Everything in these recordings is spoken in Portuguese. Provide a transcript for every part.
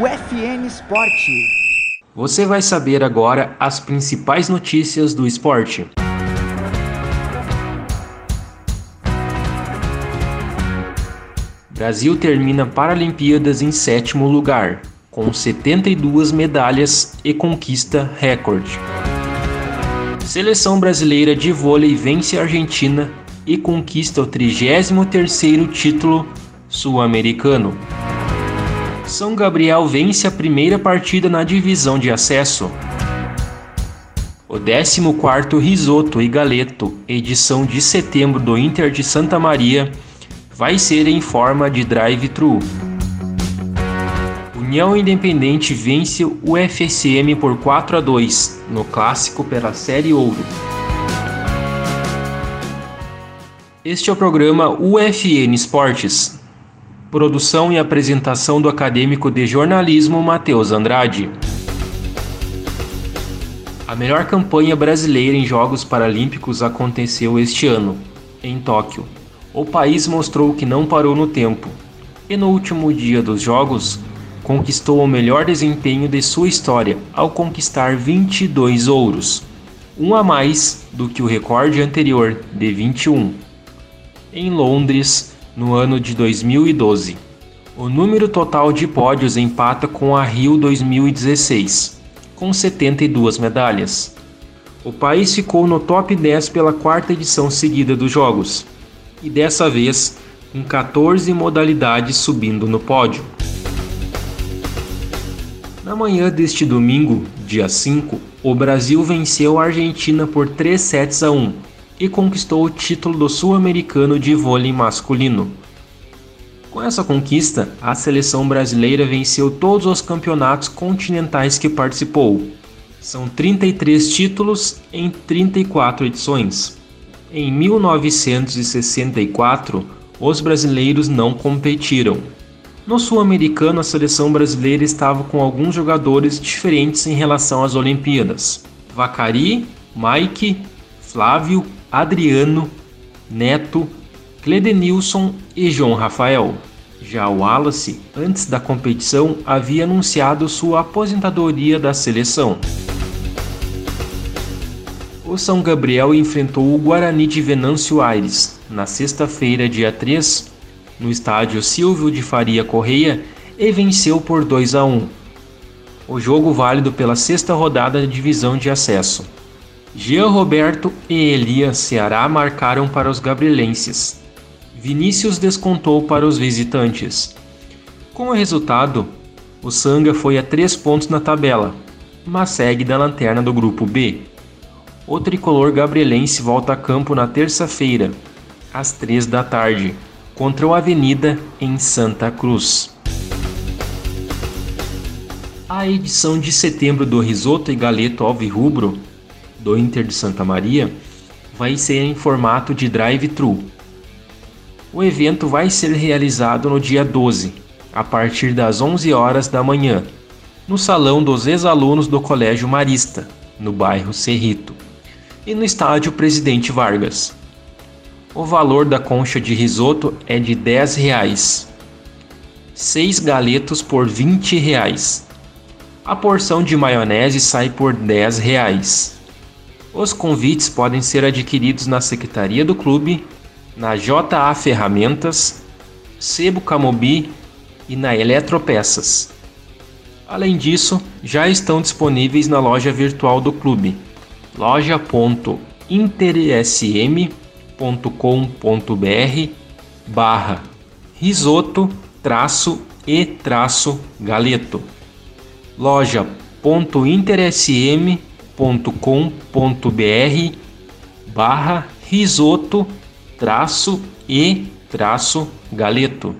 UFN Esporte. Você vai saber agora as principais notícias do esporte. Brasil termina Paralimpíadas em sétimo lugar, com 72 medalhas e conquista recorde. Seleção brasileira de vôlei vence a Argentina e conquista o 33º título sul-americano. São Gabriel vence a primeira partida na divisão de acesso. O 14º Risoto e Galeto, edição de setembro do Inter de Santa Maria, vai ser em forma de drive-thru. União Independente vence o FSM por 4 a 2 no clássico pela Série Ouro. Este é o programa UFN Esportes. Produção e apresentação do acadêmico de jornalismo Matheus Andrade. A melhor campanha brasileira em Jogos Paralímpicos aconteceu este ano, em Tóquio o país mostrou que não parou no tempo e no último dia dos Jogos conquistou o melhor desempenho de sua história ao conquistar 22 ouros, um a mais do que o recorde anterior de 21. Em Londres, no ano de 2012, o número total de pódios empata com a Rio 2016, com 72 medalhas. O país ficou no top 10 pela quarta edição seguida dos Jogos e dessa vez com 14 modalidades subindo no pódio. Na manhã deste domingo, dia 5, o Brasil venceu a Argentina por 3 sets a 1 e conquistou o título do Sul-Americano de vôlei masculino. Com essa conquista, a seleção brasileira venceu todos os campeonatos continentais que participou. São 33 títulos em 34 edições. Em 1964, os brasileiros não competiram. No Sul-Americano, a seleção brasileira estava com alguns jogadores diferentes em relação às Olimpíadas. Vacari, Mike, Flávio, Adriano, Neto, Cledenilson e João Rafael. Já o Wallace, antes da competição, havia anunciado sua aposentadoria da seleção o São Gabriel enfrentou o Guarani de Venâncio Aires na sexta-feira, dia 3, no estádio Silvio de Faria Correia e venceu por 2 a 1. O jogo válido pela sexta rodada da divisão de acesso. Jean Roberto e Elias Ceará marcaram para os gabrielenses. Vinícius descontou para os visitantes. Com o resultado, o Sanga foi a três pontos na tabela, mas segue da lanterna do grupo B. O tricolor gabrielense volta a campo na terça-feira, às três da tarde, contra o Avenida em Santa Cruz. A edição de setembro do Risoto e Galeto Alvirrubro, do Inter de Santa Maria, vai ser em formato de drive-thru. O evento vai ser realizado no dia 12, a partir das 11 horas da manhã, no salão dos ex-alunos do Colégio Marista, no bairro Cerrito e no estádio Presidente Vargas. O valor da concha de risoto é de 10 reais. 6 galetos por 20 reais. A porção de maionese sai por 10 reais. Os convites podem ser adquiridos na secretaria do clube, na JA Ferramentas, Sebo Camobi e na Eletropeças. Além disso, já estão disponíveis na loja virtual do clube loja.intersm.com.br barra risoto traço e traço galeto loja.intersm.com.br barra risoto traço e traço galeto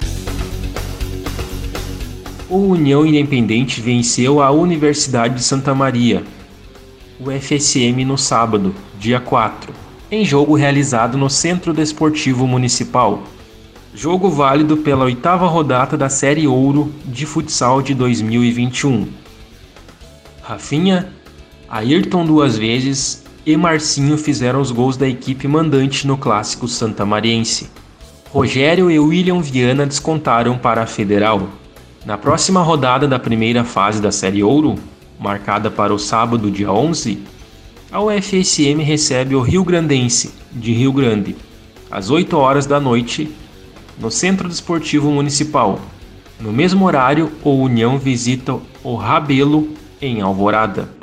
o União Independente venceu a Universidade de Santa Maria o FSM no sábado, dia 4, em jogo realizado no Centro Desportivo Municipal. Jogo válido pela oitava rodada da Série Ouro de Futsal de 2021. Rafinha, Ayrton duas vezes e Marcinho fizeram os gols da equipe mandante no clássico santamariense. Rogério e William Viana descontaram para a Federal. Na próxima rodada da primeira fase da Série Ouro, marcada para o sábado, dia 11, a UFSM recebe o Rio Grandense, de Rio Grande, às 8 horas da noite, no Centro Desportivo Municipal. No mesmo horário, o União visita o Rabelo, em Alvorada.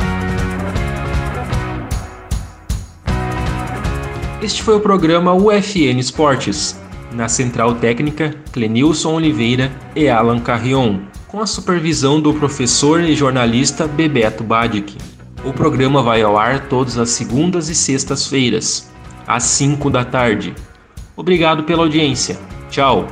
Este foi o programa UFN Esportes, na central técnica Clenilson Oliveira e Alan Carrion, com a supervisão do professor e jornalista Bebeto Badic. O programa vai ao ar todas as segundas e sextas-feiras, às 5 da tarde. Obrigado pela audiência. Tchau!